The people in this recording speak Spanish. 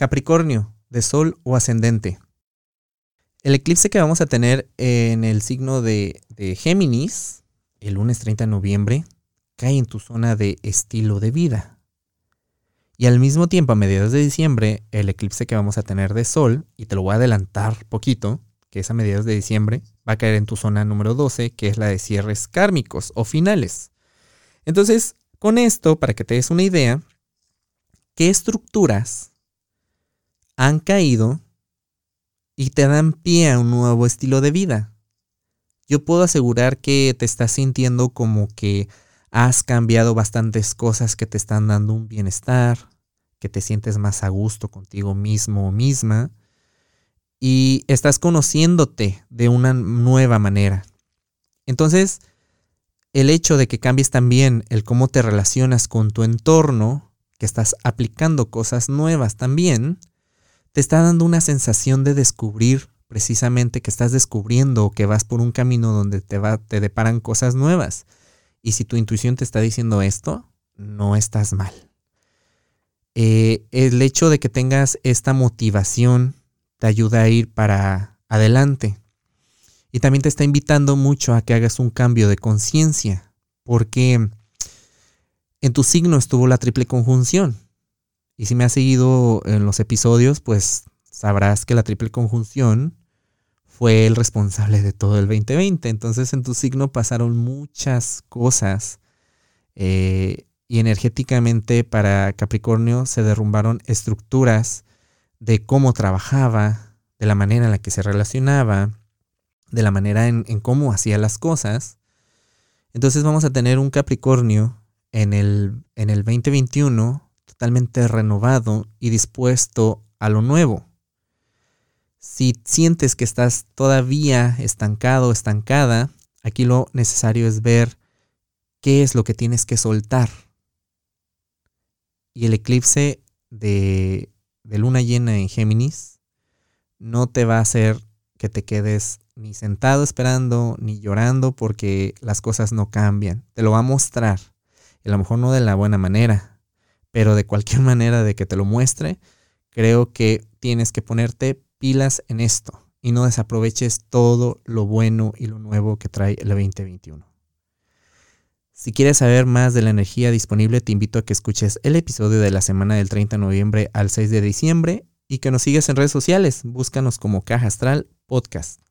Capricornio, de Sol o ascendente. El eclipse que vamos a tener en el signo de, de, Géminis, el lunes 30 de noviembre, cae en tu zona de estilo de vida. Y al mismo tiempo, a mediados de diciembre, el eclipse que vamos a tener de Sol, y te lo voy a adelantar poquito, que es a mediados de diciembre, va a caer en tu zona número 12, que es la de cierres kármicos o finales. Entonces, con esto, para que te des una idea, ¿qué estructuras han caído y te dan pie a un nuevo estilo de vida? Yo puedo asegurar que te estás sintiendo como que has cambiado bastantes cosas que te están dando un bienestar, que te sientes más a gusto contigo mismo o misma y estás conociéndote de una nueva manera. Entonces, el hecho de que cambies también el cómo te relacionas con tu entorno, que estás aplicando cosas nuevas también, te está dando una sensación de descubrir precisamente que estás descubriendo o que vas por un camino donde te, va, te deparan cosas nuevas. Y si tu intuición te está diciendo esto, no estás mal. Eh, el hecho de que tengas esta motivación te ayuda a ir para adelante. Y también te está invitando mucho a que hagas un cambio de conciencia, porque en tu signo estuvo la triple conjunción. Y si me has seguido en los episodios, pues sabrás que la triple conjunción fue el responsable de todo el 2020. Entonces en tu signo pasaron muchas cosas eh, y energéticamente para Capricornio se derrumbaron estructuras de cómo trabajaba, de la manera en la que se relacionaba, de la manera en, cómo hacía las cosas. Entonces vamos a tener un Capricornio en el, en el 2021 totalmente renovado y dispuesto a lo nuevo. Si sientes que estás todavía estancado, estancada, aquí lo necesario es ver qué es lo que tienes que soltar. Y el eclipse de de luna llena en Géminis no te va a hacer que te quedes ni sentado esperando ni llorando porque las cosas no cambian. Te lo va a mostrar. A lo mejor no de la buena manera, pero de cualquier manera de que te lo muestre, creo que tienes que ponerte pilas en esto y no desaproveches todo lo bueno y lo nuevo que trae el 2021. Si quieres saber más de la energía disponible, te invito a que escuches el episodio de la semana del 30 de noviembre al 6 de diciembre y que nos sigas en redes sociales. Búscanos como Caja Astral Podcast.